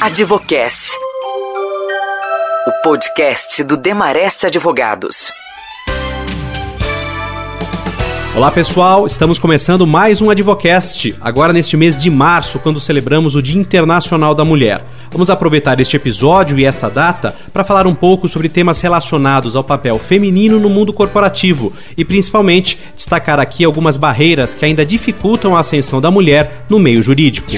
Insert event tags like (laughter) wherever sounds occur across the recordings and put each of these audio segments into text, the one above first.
Advocast. O podcast do Demarest Advogados. Olá pessoal, estamos começando mais um Advocast, agora neste mês de março, quando celebramos o Dia Internacional da Mulher. Vamos aproveitar este episódio e esta data para falar um pouco sobre temas relacionados ao papel feminino no mundo corporativo e principalmente destacar aqui algumas barreiras que ainda dificultam a ascensão da mulher no meio jurídico.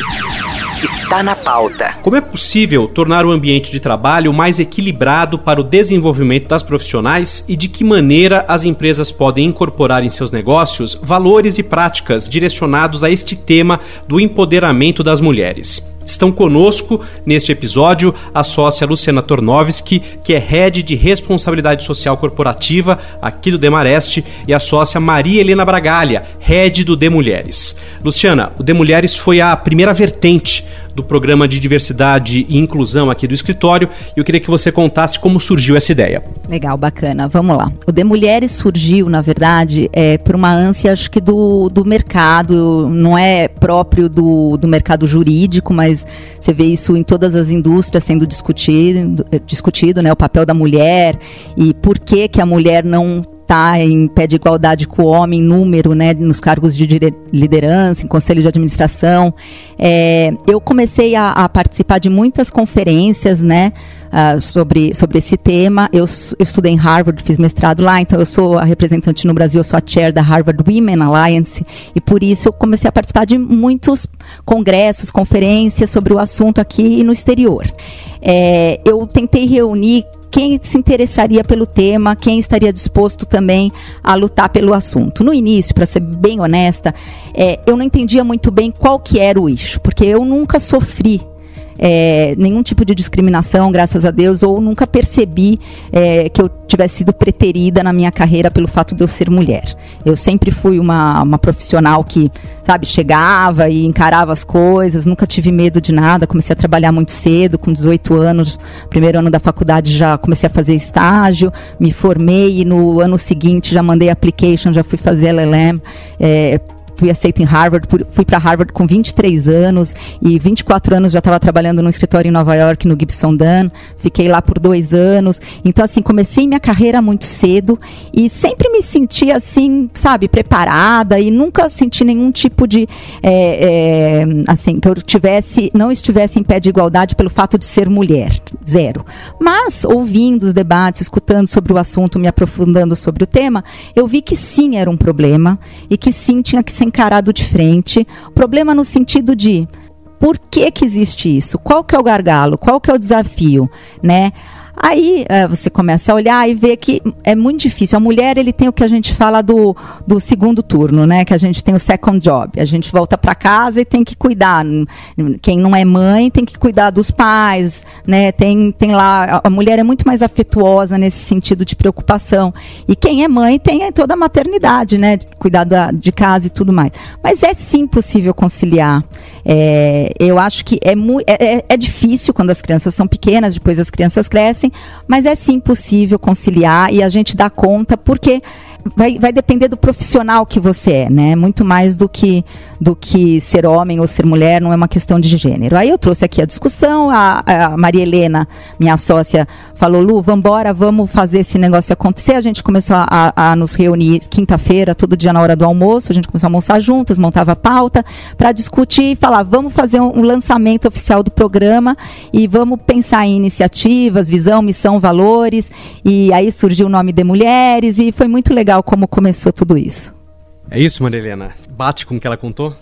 Está na pauta. Como é possível tornar o ambiente de trabalho mais equilibrado para o desenvolvimento das profissionais e de que maneira as empresas podem incorporar em seus negócios valores e práticas direcionados a este tema do empoderamento das mulheres? Estão conosco neste episódio a sócia Luciana Tornovski, que é head de responsabilidade social corporativa aqui do Demareste, e a sócia Maria Helena Bragalha, head do De Mulheres. Luciana, o De Mulheres foi a primeira vertente do programa de diversidade e inclusão aqui do escritório e eu queria que você contasse como surgiu essa ideia. Legal, bacana. Vamos lá. O De Mulheres surgiu, na verdade, é, por uma ânsia, acho que do, do mercado, não é próprio do, do mercado jurídico, mas você vê isso em todas as indústrias sendo discutido, discutido né, o papel da mulher e por que, que a mulher não está em pé de igualdade com o homem, número, né, nos cargos de liderança, em conselho de administração. É, eu comecei a, a, participar de muitas conferências, né, uh, sobre, sobre esse tema. Eu, eu, estudei em Harvard, fiz mestrado lá, então eu sou a representante no Brasil, eu sou a chair da Harvard Women Alliance, e por isso eu comecei a participar de muitos congressos, conferências sobre o assunto aqui no exterior. É, eu tentei reunir quem se interessaria pelo tema, quem estaria disposto também a lutar pelo assunto. No início, para ser bem honesta, é, eu não entendia muito bem qual que era o eixo, porque eu nunca sofri é, nenhum tipo de discriminação, graças a Deus, ou nunca percebi é, que eu tivesse sido preterida na minha carreira pelo fato de eu ser mulher. Eu sempre fui uma, uma profissional que, sabe, chegava e encarava as coisas, nunca tive medo de nada, comecei a trabalhar muito cedo, com 18 anos, primeiro ano da faculdade já comecei a fazer estágio, me formei e no ano seguinte já mandei application, já fui fazer LLM, é, fui aceita em Harvard, fui para Harvard com 23 anos e 24 anos já estava trabalhando no escritório em Nova York, no Gibson Dunn. Fiquei lá por dois anos. Então, assim, comecei minha carreira muito cedo e sempre me senti, assim, sabe, preparada e nunca senti nenhum tipo de, é, é, assim, que eu tivesse, não estivesse em pé de igualdade pelo fato de ser mulher. Zero. Mas, ouvindo os debates, escutando sobre o assunto, me aprofundando sobre o tema, eu vi que sim era um problema e que sim tinha que ser encarado de frente. Problema no sentido de por que, que existe isso? Qual que é o gargalo? Qual que é o desafio? Né? Aí é, você começa a olhar e ver que é muito difícil. A mulher ele tem o que a gente fala do, do segundo turno, né? Que a gente tem o second job. A gente volta para casa e tem que cuidar. Quem não é mãe tem que cuidar dos pais, né? Tem, tem lá a mulher é muito mais afetuosa nesse sentido de preocupação. E quem é mãe tem toda a maternidade, né? Cuidar da, de casa e tudo mais. Mas é sim possível conciliar. É, eu acho que é, é, é, é difícil quando as crianças são pequenas, depois as crianças crescem, mas é sim possível conciliar e a gente dá conta, porque vai, vai depender do profissional que você é, né? Muito mais do que, do que ser homem ou ser mulher, não é uma questão de gênero. Aí eu trouxe aqui a discussão, a, a Maria Helena, minha sócia, falou, Lu, vambora, vamos fazer esse negócio acontecer. A gente começou a, a, a nos reunir quinta-feira, todo dia na hora do almoço, a gente começou a almoçar juntas, montava pauta, para discutir e falar, vamos fazer um, um lançamento oficial do programa e vamos pensar em iniciativas, visão, missão, valores. E aí surgiu o nome de mulheres e foi muito legal legal como começou tudo isso. É isso, Maria Helena? Bate com o que ela contou?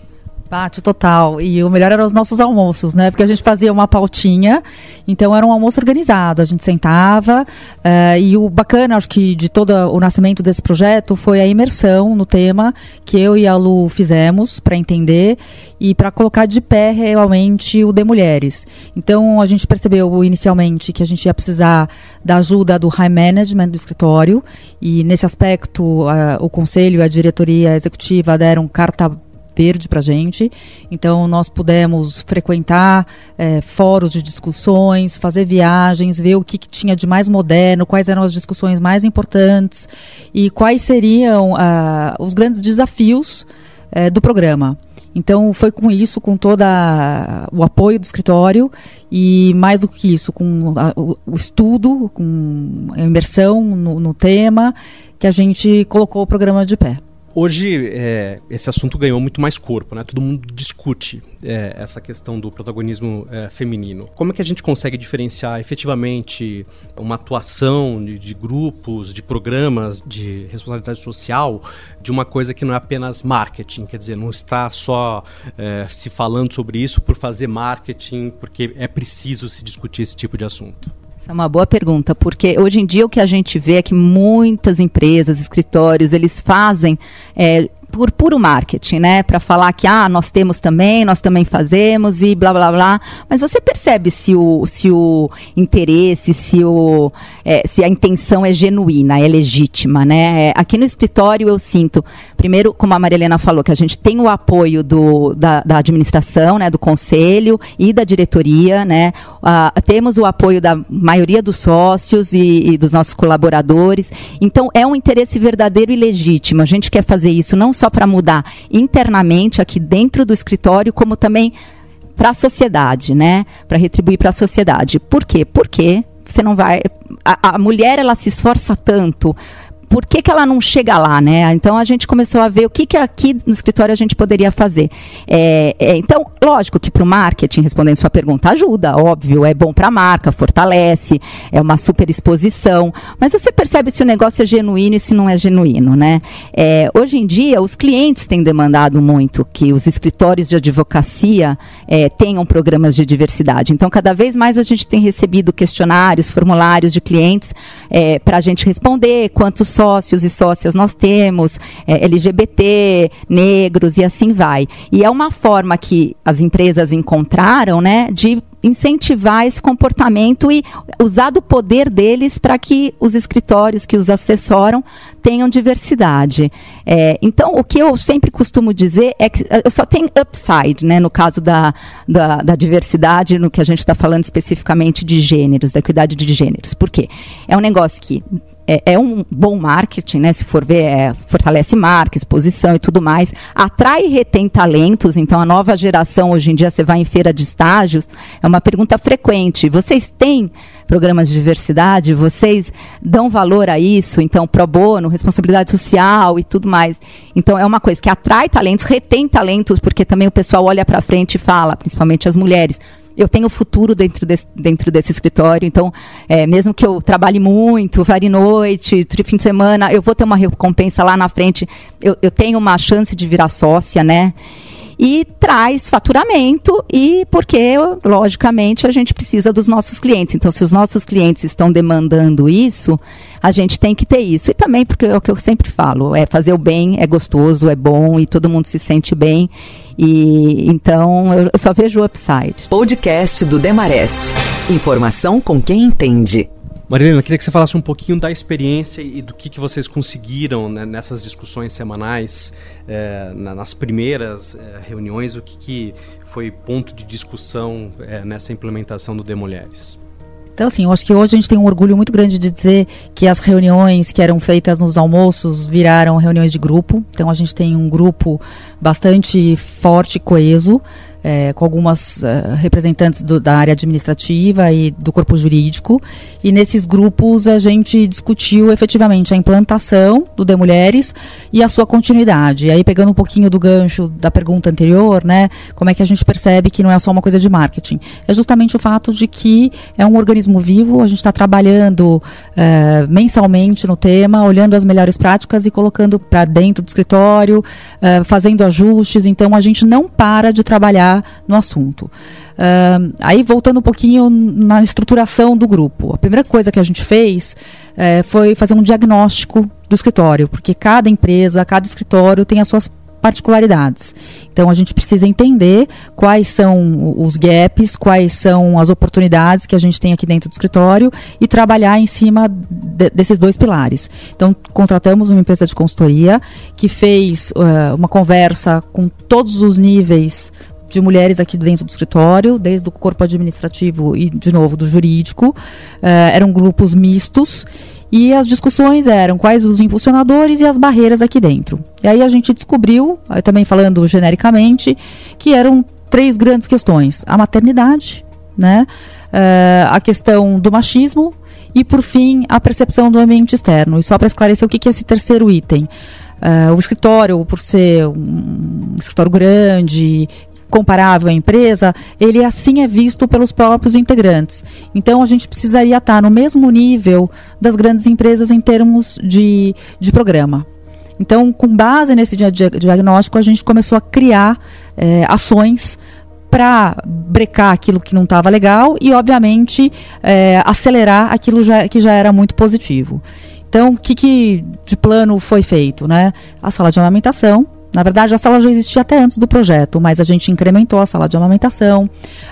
Total. E o melhor eram os nossos almoços, né? Porque a gente fazia uma pautinha, então era um almoço organizado. A gente sentava uh, e o bacana, acho que de todo o nascimento desse projeto foi a imersão no tema que eu e a Lu fizemos para entender e para colocar de pé realmente o de mulheres. Então a gente percebeu inicialmente que a gente ia precisar da ajuda do high management do escritório e nesse aspecto o conselho e a diretoria executiva deram carta verde para a gente. Então, nós pudemos frequentar é, fóruns de discussões, fazer viagens, ver o que, que, tinha de mais moderno, quais eram as discussões mais importantes e quais seriam uh, os grandes desafios uh, do programa. Então, foi com isso, com todo o apoio do escritório e, mais do que isso, com a, o, o, estudo, com a imersão no, no tema, que a gente colocou o programa de pé. Hoje, é, esse assunto ganhou muito mais corpo, né? Todo mundo discute é, essa questão do protagonismo é, feminino. Como é que a gente consegue diferenciar efetivamente uma atuação de, de, grupos, de programas de responsabilidade social de uma coisa que não é apenas marketing? Quer dizer, não está só é, se falando sobre isso por fazer marketing, porque é preciso se discutir esse tipo de assunto. Essa é uma boa pergunta, porque hoje em dia o que a gente vê é que muitas empresas, escritórios, eles fazem é, por puro marketing, né? Para falar que ah, nós temos também, nós também fazemos e blá blá blá. Mas você percebe se o, se o interesse, se, o, é, se a intenção é genuína, é legítima, né? É, aqui no escritório eu sinto, primeiro, como a Maria Helena falou, que a gente tem o apoio do, da, da administração, né? Do conselho e da diretoria, né? Uh, temos o apoio da maioria dos sócios e, e dos nossos colaboradores. Então é um interesse verdadeiro e legítimo. A gente quer fazer isso não só só para mudar internamente aqui dentro do escritório, como também para a sociedade, né? Para retribuir para a sociedade. Por quê? Porque você não vai. A, a mulher ela se esforça tanto por que, que ela não chega lá, né? Então a gente começou a ver o que, que aqui no escritório a gente poderia fazer. É, é, então, lógico que para o marketing, respondendo sua pergunta, ajuda, óbvio, é bom para a marca, fortalece, é uma super exposição. Mas você percebe se o negócio é genuíno e se não é genuíno, né? É, hoje em dia, os clientes têm demandado muito que os escritórios de advocacia é, tenham programas de diversidade. Então, cada vez mais a gente tem recebido questionários, formulários de clientes é, para a gente responder quantos sócios e sócias nós temos, é, LGBT, negros e assim vai. E é uma forma que as empresas encontraram, né, de incentivar esse comportamento e usar do poder deles para que os escritórios que os assessoram tenham diversidade. É, então, o que eu sempre costumo dizer é que só tenho upside, né, no caso da, da, da diversidade, no que a gente está falando especificamente de gêneros, da equidade de gêneros. Por quê? É um negócio que é, é, um bom marketing, né? Se for ver, é, fortalece marca, exposição e tudo mais. Atrai e retém talentos. Então, a nova geração, hoje em dia, você vai em feira de estágios, é uma pergunta frequente. Vocês têm programas de diversidade? Vocês dão valor a isso? Então, pro bono, responsabilidade social e tudo mais. Então, é uma coisa que atrai talentos, retém talentos, porque também o pessoal olha para frente e fala, principalmente as mulheres eu tenho futuro dentro desse, dentro desse escritório, então, é, mesmo que eu trabalhe muito, varie noite, fim de semana, eu vou ter uma recompensa lá na frente, eu, eu tenho uma chance de virar sócia, né? e traz faturamento e porque, logicamente, a gente precisa dos nossos clientes. Então, se os nossos clientes estão demandando isso, a gente tem que ter isso. E também porque é o que eu sempre falo, é fazer o bem, é gostoso, é bom e todo mundo se sente bem. E então eu só vejo o upside. Podcast do Demarest. Informação com quem entende. Marilena, queria que você falasse um pouquinho da experiência e do que, que vocês conseguiram né, nessas discussões semanais, é, nas primeiras é, reuniões, o que, que foi ponto de discussão é, nessa implementação do De Mulheres. Então, assim, eu acho que hoje a gente tem um orgulho muito grande de dizer que as reuniões que eram feitas nos almoços viraram reuniões de grupo. Então, a gente tem um grupo bastante forte coeso é, com algumas uh, representantes do, da área administrativa e do corpo jurídico. E nesses grupos a gente discutiu efetivamente a implantação do De Mulheres e a sua continuidade. E aí, pegando um pouquinho do gancho da pergunta anterior, né, como é que a gente percebe que não é só uma coisa de marketing? É justamente o fato de que é um organismo vivo, a gente está trabalhando uh, mensalmente no tema, olhando as melhores práticas e colocando para dentro do escritório, uh, fazendo ajustes. Então, a gente não para de trabalhar no assunto. Uh, aí, voltando um pouquinho na estruturação do grupo. A primeira coisa que a gente fez uh, foi fazer um diagnóstico do escritório, porque cada empresa, cada escritório tem as suas particularidades. Então a gente precisa entender quais são os gaps, quais são as oportunidades que a gente tem aqui dentro do escritório e trabalhar em cima de, desses dois pilares. Então contratamos uma empresa de consultoria que fez uh, uma conversa com todos os níveis de mulheres aqui dentro do escritório, desde o corpo administrativo e, de novo, do jurídico. Uh, eram grupos mistos E as discussões eram quais os impulsionadores e as barreiras aqui dentro. E aí a gente descobriu, também falando genericamente, que eram três grandes questões: a maternidade, né? Uh, a questão do machismo e, por fim, a percepção do ambiente externo. E só para esclarecer o que, que é esse terceiro item. Uh, o escritório, por ser um escritório grande, comparável à empresa, ele assim é visto pelos próprios integrantes. Então a gente precisaria estar no mesmo nível das grandes empresas em termos de, de programa. Então, com base nesse diagnóstico, a gente começou a criar é, ações para brecar aquilo que não estava legal e, obviamente, é, acelerar aquilo já, que já era muito positivo. Então, o que, que de plano foi feito? Né? A sala de amamentação, na verdade, a sala já existia até antes do projeto, mas a gente incrementou a sala de amamentação,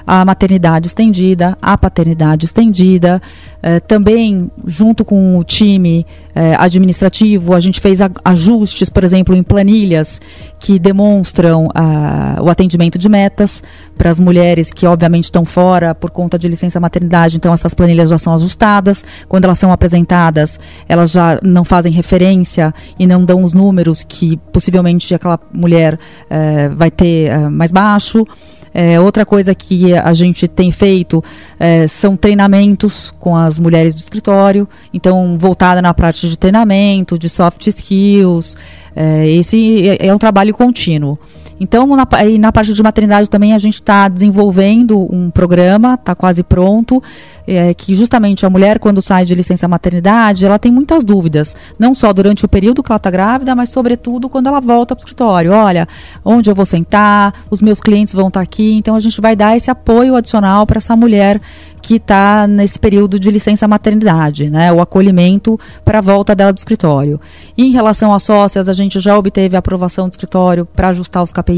a maternidade estendida, a paternidade estendida. Eh, também, junto com o time eh, administrativo, a gente fez ajustes, por exemplo, em planilhas que demonstram ah, o atendimento de metas para as mulheres que, obviamente, estão fora por conta de licença maternidade. Então, essas planilhas já são ajustadas. Quando elas são apresentadas, elas já não fazem referência e não dão os números que possivelmente aquela mulher eh, vai ter mais baixo. É, outra coisa que a gente tem feito é, são treinamentos com as mulheres do escritório, então voltada na parte de treinamento, de soft skills. É, esse é, é um trabalho contínuo. Então, na, na parte de maternidade também a gente está desenvolvendo um programa, está quase pronto, é, que justamente a mulher, quando sai de licença maternidade, ela tem muitas dúvidas, não só durante o período que ela está grávida, mas sobretudo quando ela volta para o escritório. Olha, onde eu vou sentar, os meus clientes vão estar tá aqui, então a gente vai dar esse apoio adicional para essa mulher que está nesse período de licença maternidade, né, o acolhimento para a volta dela do escritório. E em relação às sócias, a gente já obteve a aprovação do escritório para ajustar os KPIs.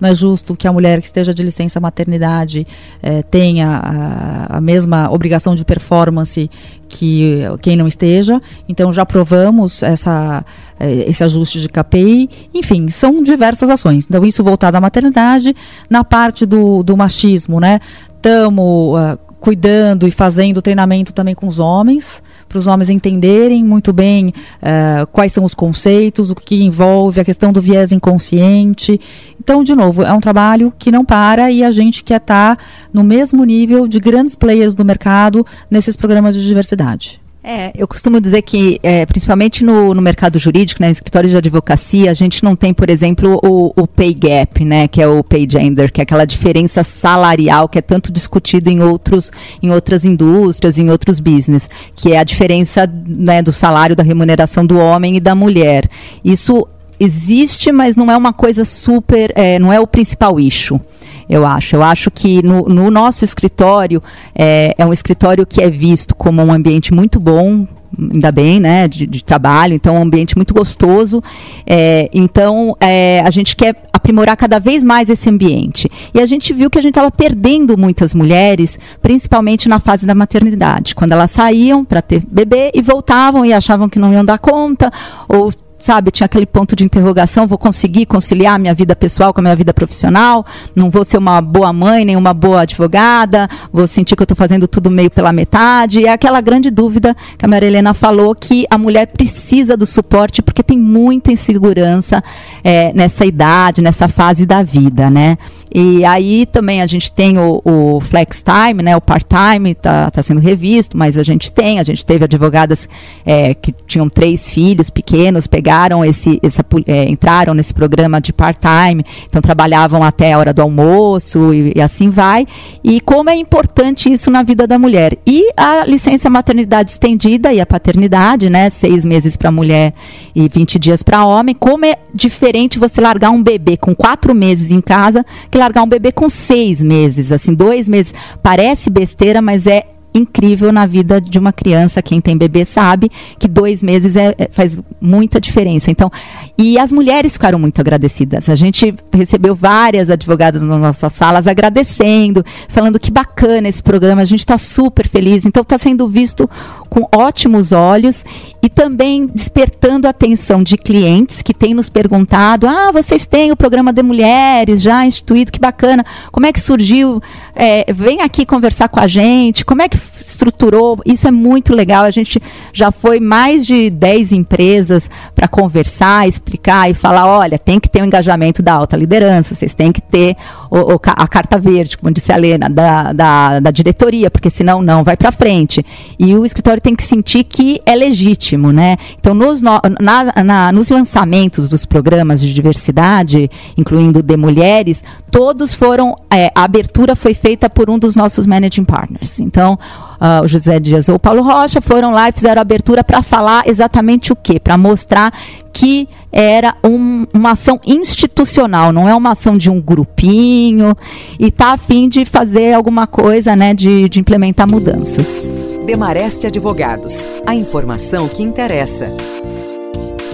Não é justo que a mulher que esteja de licença maternidade eh, tenha a, a mesma obrigação de performance que quem não esteja. Então já aprovamos essa, eh, esse ajuste de KPI. Enfim, são diversas ações. Então isso voltado à maternidade. Na parte do, do machismo, né? Estamos uh, ah, cuidando e fazendo treinamento também com os homens, para os homens entenderem muito bem uh, quais são os conceitos, o que envolve a questão do viés inconsciente. Então, de novo, é um trabalho que não para e a gente quer estar tá no mesmo nível de grandes players do mercado nesses programas de diversidade. É, eu costumo dizer que, é, principalmente no, no, mercado jurídico, né, escritório de advocacia, a gente não tem, por exemplo, o, o, pay gap, né, que é o pay gender, que é aquela diferença salarial que é tanto discutido em, outros, em outras indústrias, em outros business, que é a diferença né, do salário, da remuneração do homem e da mulher. Isso existe, mas não é uma coisa super, é, não é o principal issue eu acho. Eu acho que no, no nosso escritório é, é, um escritório que é visto como um ambiente muito bom, ainda bem, né, de, de trabalho, então um ambiente muito gostoso. É, então é, a gente quer aprimorar cada vez mais esse ambiente. E a gente viu que a gente estava perdendo muitas mulheres, principalmente na fase da maternidade, quando elas saíam para ter bebê e voltavam e achavam que não iam dar conta ou sabe? Tinha aquele ponto de interrogação: vou conseguir conciliar minha vida pessoal com a minha vida profissional? Não vou ser uma boa mãe, nem uma boa advogada? Vou sentir que eu estou fazendo tudo meio pela metade? E é aquela grande dúvida que a Maria Helena falou: que a mulher precisa do suporte porque tem muita insegurança é, nessa idade, nessa fase da vida, né? E aí também a gente tem o, o flex time, né? O part-time está tá sendo revisto, mas a gente tem, a gente teve advogadas é, que tinham três filhos pequenos, pegaram esse, essa, é, entraram nesse programa de part-time, então trabalhavam até a hora do almoço e, e, assim vai. E como é importante isso na vida da mulher. E a licença maternidade estendida e a paternidade, né? Seis meses para mulher e 20 dias para homem. Como é diferente você largar um bebê com quatro meses em casa que largar um bebê com seis meses, assim, dois meses. Parece besteira, mas é incrível na vida de uma criança. Quem tem bebê sabe que dois meses é, é, faz muita diferença. Então, e as mulheres ficaram muito agradecidas. A gente recebeu várias advogadas nas nossas salas agradecendo, falando que bacana esse programa, a gente está super feliz. Então, está sendo visto com ótimos olhos e também despertando a atenção de clientes que têm nos perguntado: ah, vocês têm o programa de mulheres já instituído, que bacana. Como é que surgiu? É, vem aqui conversar com a gente. Como é que estruturou, isso é muito legal. A gente já foi mais de 10 empresas para conversar, explicar e falar: olha, tem que ter o um engajamento da alta liderança, vocês têm que ter o, o, a carta verde, como disse a Helena, da, da, da diretoria, porque senão não vai para frente. E o escritório tem que sentir que é legítimo, né? Então, nos, na, na, nos lançamentos dos programas de diversidade, incluindo de mulheres, todos foram. É, a abertura foi feita por um dos nossos managing partners. Então, uh, o José Dias ou o Paulo Rocha foram lá e fizeram abertura para falar exatamente o quê? Para mostrar que era um, uma ação institucional, não é uma ação de um grupinho e está a fim de fazer alguma coisa, né, de, de implementar mudanças. Demareste Advogados, a informação que interessa.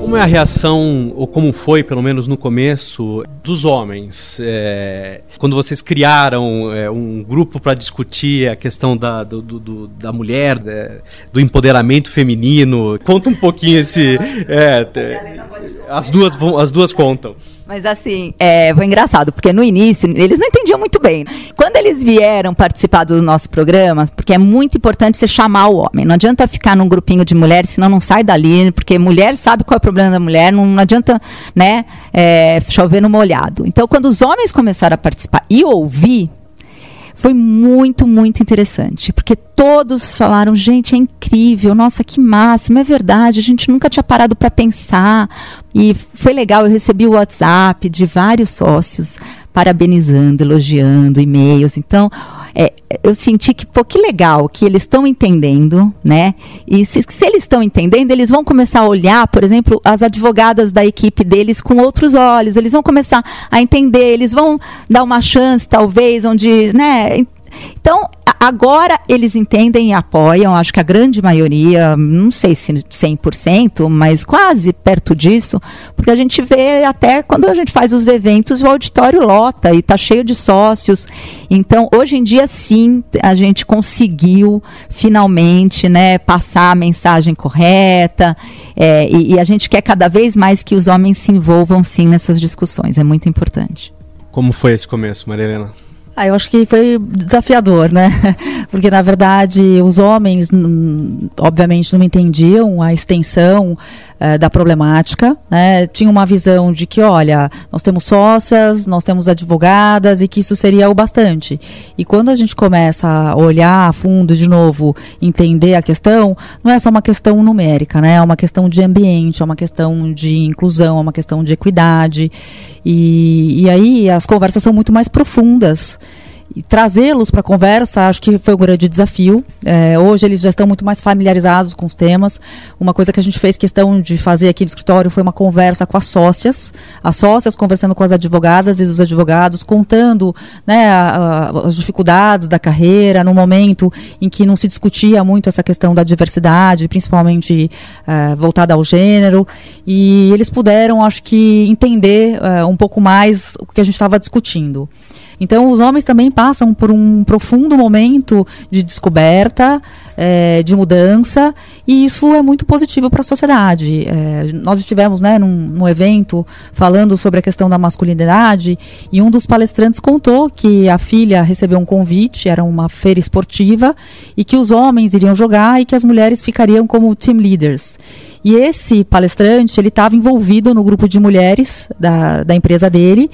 Como é a reação, ou como foi, pelo menos no começo, dos homens? É, quando vocês criaram é, um grupo para discutir a questão da, do, do, da mulher, é, do empoderamento feminino. Conta um pouquinho esse. É, as, duas, as duas contam. Mas assim, é, foi engraçado, porque no início eles não entendiam muito bem. Quando eles vieram participar do nosso programa, porque é muito importante você chamar o homem. Não adianta ficar num grupinho de mulheres, senão não sai dali, porque mulher sabe qual é o problema da mulher, não, não adianta né, é, chover no molhado. Então, quando os homens começaram a participar e ouvir, foi muito, muito interessante, porque todos falaram, gente, é incrível, nossa, que máximo, é verdade, a gente nunca tinha parado para pensar. E foi legal, eu recebi o WhatsApp de vários sócios parabenizando, elogiando, e-mails. Então, é, eu senti que, pô, que legal, que eles estão entendendo, né? E se, se eles estão entendendo, eles vão começar a olhar, por exemplo, as advogadas da equipe deles com outros olhos, eles vão começar a entender, eles vão dar uma chance, talvez, onde, né? Então, agora eles entendem e apoiam, acho que a grande maioria, não sei se 100%, mas quase perto disso, porque a gente vê até quando a gente faz os eventos, o auditório lota e está cheio de sócios. Então, hoje em dia, sim, a gente conseguiu finalmente né, passar a mensagem correta é, e, e a gente quer cada vez mais que os homens se envolvam, sim, nessas discussões. É muito importante. Como foi esse começo, Maria Helena? Ah, eu acho que foi desafiador, né? (laughs) Porque, na verdade, os homens, obviamente, não entendiam a extensão eh, da problemática, né? Tinha uma visão de que, olha, nós temos sócias, nós temos advogadas e que isso seria o bastante. E quando a gente começa a olhar a fundo de novo, entender a questão, não é só uma questão numérica, né? É uma questão de ambiente, é uma questão de inclusão, é uma questão de equidade. E, e aí as conversas são muito mais profundas trazê-los para a conversa, acho que foi um grande desafio. É, hoje eles já estão muito mais familiarizados com os temas. Uma coisa que a gente fez questão de fazer aqui no escritório foi uma conversa com as sócias, as sócias conversando com as advogadas e os advogados, contando né, a, a, as dificuldades da carreira, no momento em que não se discutia muito essa questão da diversidade, principalmente é, voltada ao gênero. E eles puderam, acho que, entender é, um pouco mais o que a gente estava discutindo. Então, os homens também passam por um profundo momento de descoberta, é, de mudança, e isso é muito positivo para a sociedade. É, nós estivemos né, num, num, evento falando sobre a questão da masculinidade, e um dos palestrantes contou que a filha recebeu um convite, era uma feira esportiva, e que os homens iriam jogar e que as mulheres ficariam como team leaders. E esse palestrante, ele estava envolvido no grupo de mulheres da, da empresa dele,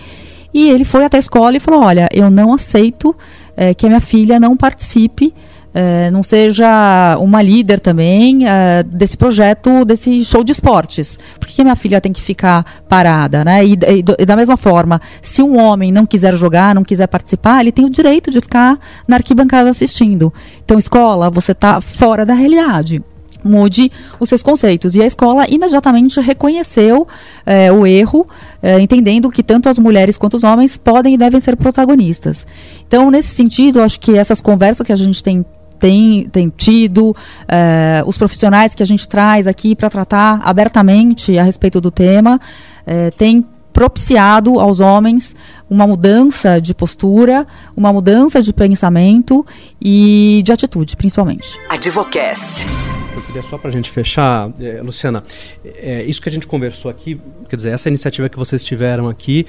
e ele foi até a escola e falou: Olha, eu não aceito é, que a minha filha não participe. É, não seja uma líder também é, desse projeto, desse show de esportes. Por que, que minha filha tem que ficar parada? Né? E, e, e, da mesma forma, se um homem não quiser jogar, não quiser participar, ele tem o direito de ficar na arquibancada assistindo. Então, escola, você está fora da realidade mude os seus conceitos. E a escola imediatamente reconheceu é, o erro, é, entendendo que tanto as mulheres quanto os homens podem e devem ser protagonistas. Então, nesse sentido, acho que essas conversas que a gente tem tem, tem tido, é, os profissionais que a gente traz aqui para tratar abertamente a respeito do tema, é, tem propiciado aos homens uma mudança de postura, uma mudança de pensamento e de atitude, principalmente. Advocast queria só para a gente fechar, é, Luciana, é, isso que a gente conversou aqui, quer dizer, essa iniciativa que vocês tiveram aqui,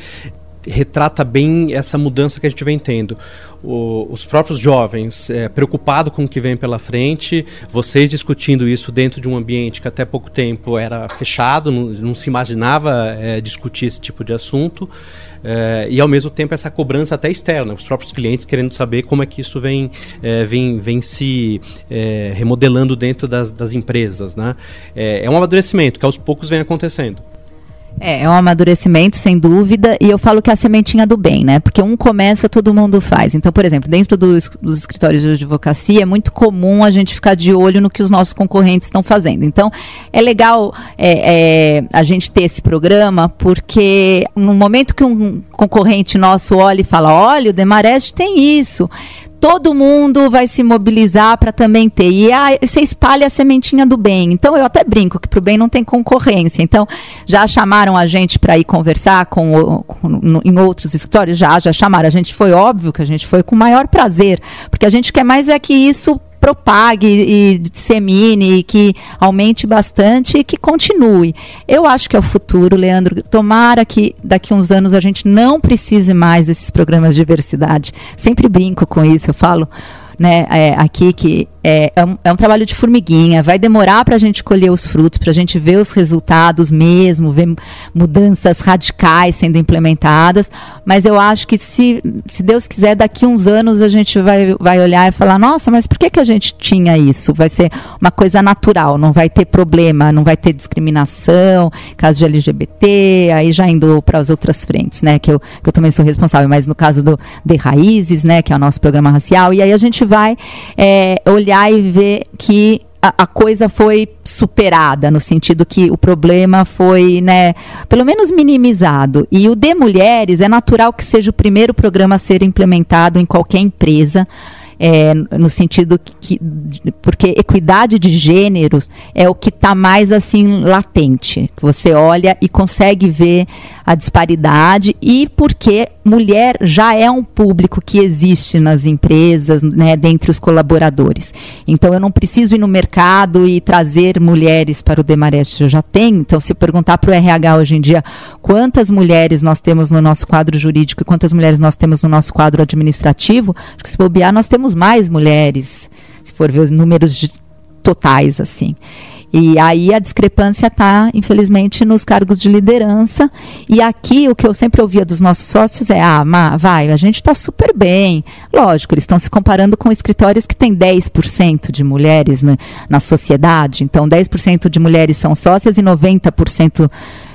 retrata bem essa mudança que a gente vem tendo. O, os próprios jovens é, preocupados com o que vem pela frente, vocês discutindo isso dentro de um ambiente que até pouco tempo era fechado, não, não se imaginava é, discutir esse tipo de assunto, é, e ao mesmo tempo essa cobrança até externa, os próprios clientes querendo saber como é que isso vem, é, vem, vem se é, remodelando dentro das, das empresas. Né? É, é um amadurecimento que aos poucos vem acontecendo. É, é um amadurecimento, sem dúvida, e eu falo que é a sementinha do bem, né? Porque um começa, todo mundo faz. Então, por exemplo, dentro dos, dos escritórios de advocacia, é muito comum a gente ficar de olho no que os nossos concorrentes estão fazendo. Então, é legal é, é, a gente ter esse programa, porque no momento que um concorrente nosso olha e fala: olha, o Demarest tem isso todo mundo vai se mobilizar para também ter. E aí você espalha a sementinha do bem. Então eu até brinco que para o bem não tem concorrência. Então já chamaram a gente para ir conversar com, com no, em outros escritórios? Já, já chamaram. A gente foi óbvio que a gente foi com o maior prazer, porque a gente quer mais é que isso propague e dissemine, que aumente bastante e que continue. Eu acho que é o futuro, Leandro. Tomara que daqui a uns anos a gente não precise mais desses programas de diversidade. Sempre brinco com isso, eu falo né, é, aqui que é, é, um, é, um, trabalho de formiguinha, vai demorar para a gente colher os frutos, para a gente ver os resultados mesmo, ver mudanças radicais sendo implementadas, mas eu acho que se, se Deus quiser, daqui uns anos a gente vai, vai olhar e falar, nossa, mas por que, que a gente tinha isso? Vai ser uma coisa natural, não vai ter problema, não vai ter discriminação, caso de LGBT, aí já indo para as outras frentes, né, que eu, que eu também sou responsável, mas no caso do De Raízes, né, que é o nosso programa racial, e aí a gente vai é, olhar e ver que a, a, coisa foi superada, no sentido que o problema foi, né, pelo menos minimizado. E o de mulheres é natural que seja o primeiro programa a ser implementado em qualquer empresa é, no sentido que porque equidade de gêneros é o que está mais assim latente. Você olha e consegue ver a disparidade e porque mulher já é um público que existe nas empresas, né, dentre os colaboradores. Então eu não preciso ir no mercado e trazer mulheres para o Demarest, eu já tenho. Então se perguntar para o RH hoje em dia quantas mulheres nós temos no nosso quadro jurídico e quantas mulheres nós temos no nosso quadro administrativo, acho que se bobear nós temos mais mulheres, se for ver os números de, totais assim. E aí a discrepância está, infelizmente, nos cargos de liderança. E aqui o que eu sempre ouvia dos nossos sócios é: ah, Ma, vai, a gente está super bem. Lógico, eles estão se comparando com escritórios que têm 10% de mulheres né, na sociedade. Então, 10% de mulheres são sócias e 90%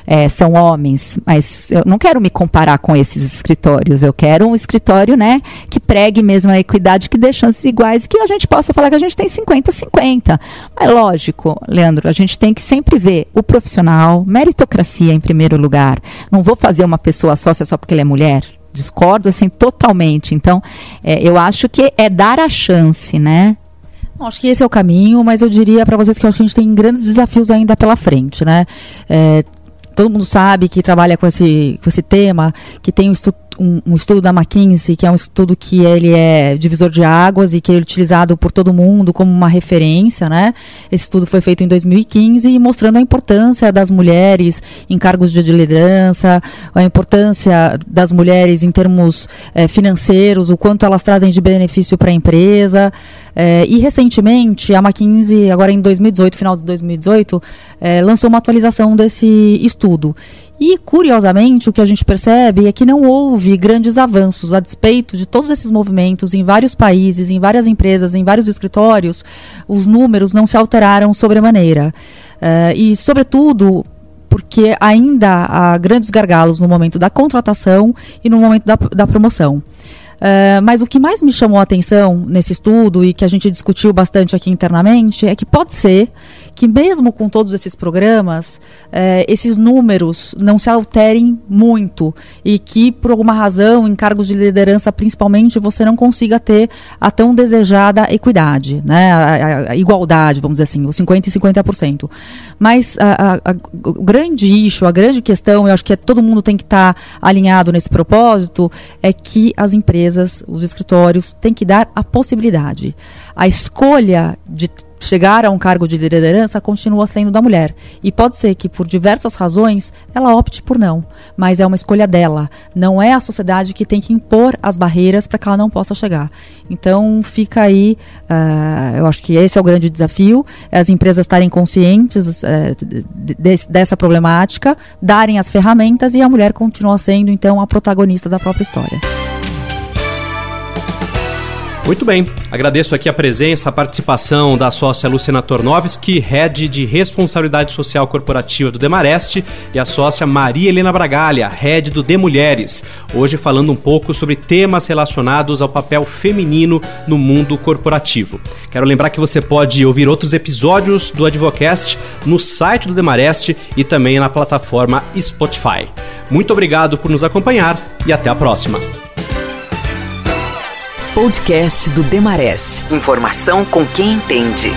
é, são homens, mas eu não quero me comparar com esses escritórios. Eu quero um escritório, né, que pregue mesmo a equidade, que dê chances iguais, que a gente possa falar que a gente tem 50-50. Mas lógico, Leandro, a gente tem que sempre ver o profissional, meritocracia em primeiro lugar. Não vou fazer uma pessoa sócia só porque ela é mulher discordo assim totalmente. Então, é, eu acho que é dar a chance, né? Acho que esse é o caminho, mas eu diria para vocês que, que a gente tem grandes desafios ainda pela frente, né? É, todo mundo sabe que trabalha com esse, com esse tema, que tem um estudo, um, um, estudo da McKinsey, que é um estudo que ele é divisor de águas e que é utilizado por todo mundo como uma referência, né? Esse estudo foi feito em 2015 mostrando a importância das mulheres em cargos de liderança, a importância das mulheres em termos é, financeiros, o quanto elas trazem de benefício para a empresa. É, e recentemente, a McKinsey, agora em 2018, final de 2018, é, lançou uma atualização desse estudo. E, curiosamente, o que a gente percebe é que não houve grandes avanços, a despeito de todos esses movimentos em vários países, em várias empresas, em vários escritórios, os números não se alteraram sobremaneira. Uh, e, sobretudo, porque ainda há grandes gargalos no momento da contratação e no momento da, da promoção. Uh, mas o que mais me chamou a atenção nesse estudo e que a gente discutiu bastante aqui internamente é que pode ser que mesmo com todos esses programas, eh, esses números não se alterem muito e que, por alguma razão, em cargos de liderança principalmente, você não consiga ter a tão desejada equidade, né? a, a, a igualdade, vamos dizer assim, os 50% e 50%. Mas a, o grande issue, a grande questão, eu acho que é, todo mundo tem que estar tá alinhado nesse propósito, é que as empresas, os escritórios, têm que dar a possibilidade. A escolha de chegar a um cargo de liderança continua sendo da mulher. E pode ser que, por diversas razões, ela opte por não. Mas é uma escolha dela. Não é a sociedade que tem que impor as barreiras para que ela não possa chegar. Então, fica aí. Uh, eu acho que esse é o grande desafio: as empresas estarem conscientes uh, de, dessa problemática, darem as ferramentas e a mulher continua sendo, então, a protagonista da própria história. Muito bem, agradeço aqui a presença, a participação da sócia Luciana Tornovski, head de responsabilidade social corporativa do Demareste, e a sócia Maria Helena Bragalha, head do De Mulheres, hoje falando um pouco sobre temas relacionados ao papel feminino no mundo corporativo. Quero lembrar que você pode ouvir outros episódios do Advocast no site do Demareste e também na plataforma Spotify. Muito obrigado por nos acompanhar e até a próxima. Podcast do Demarest. Informação com quem entende.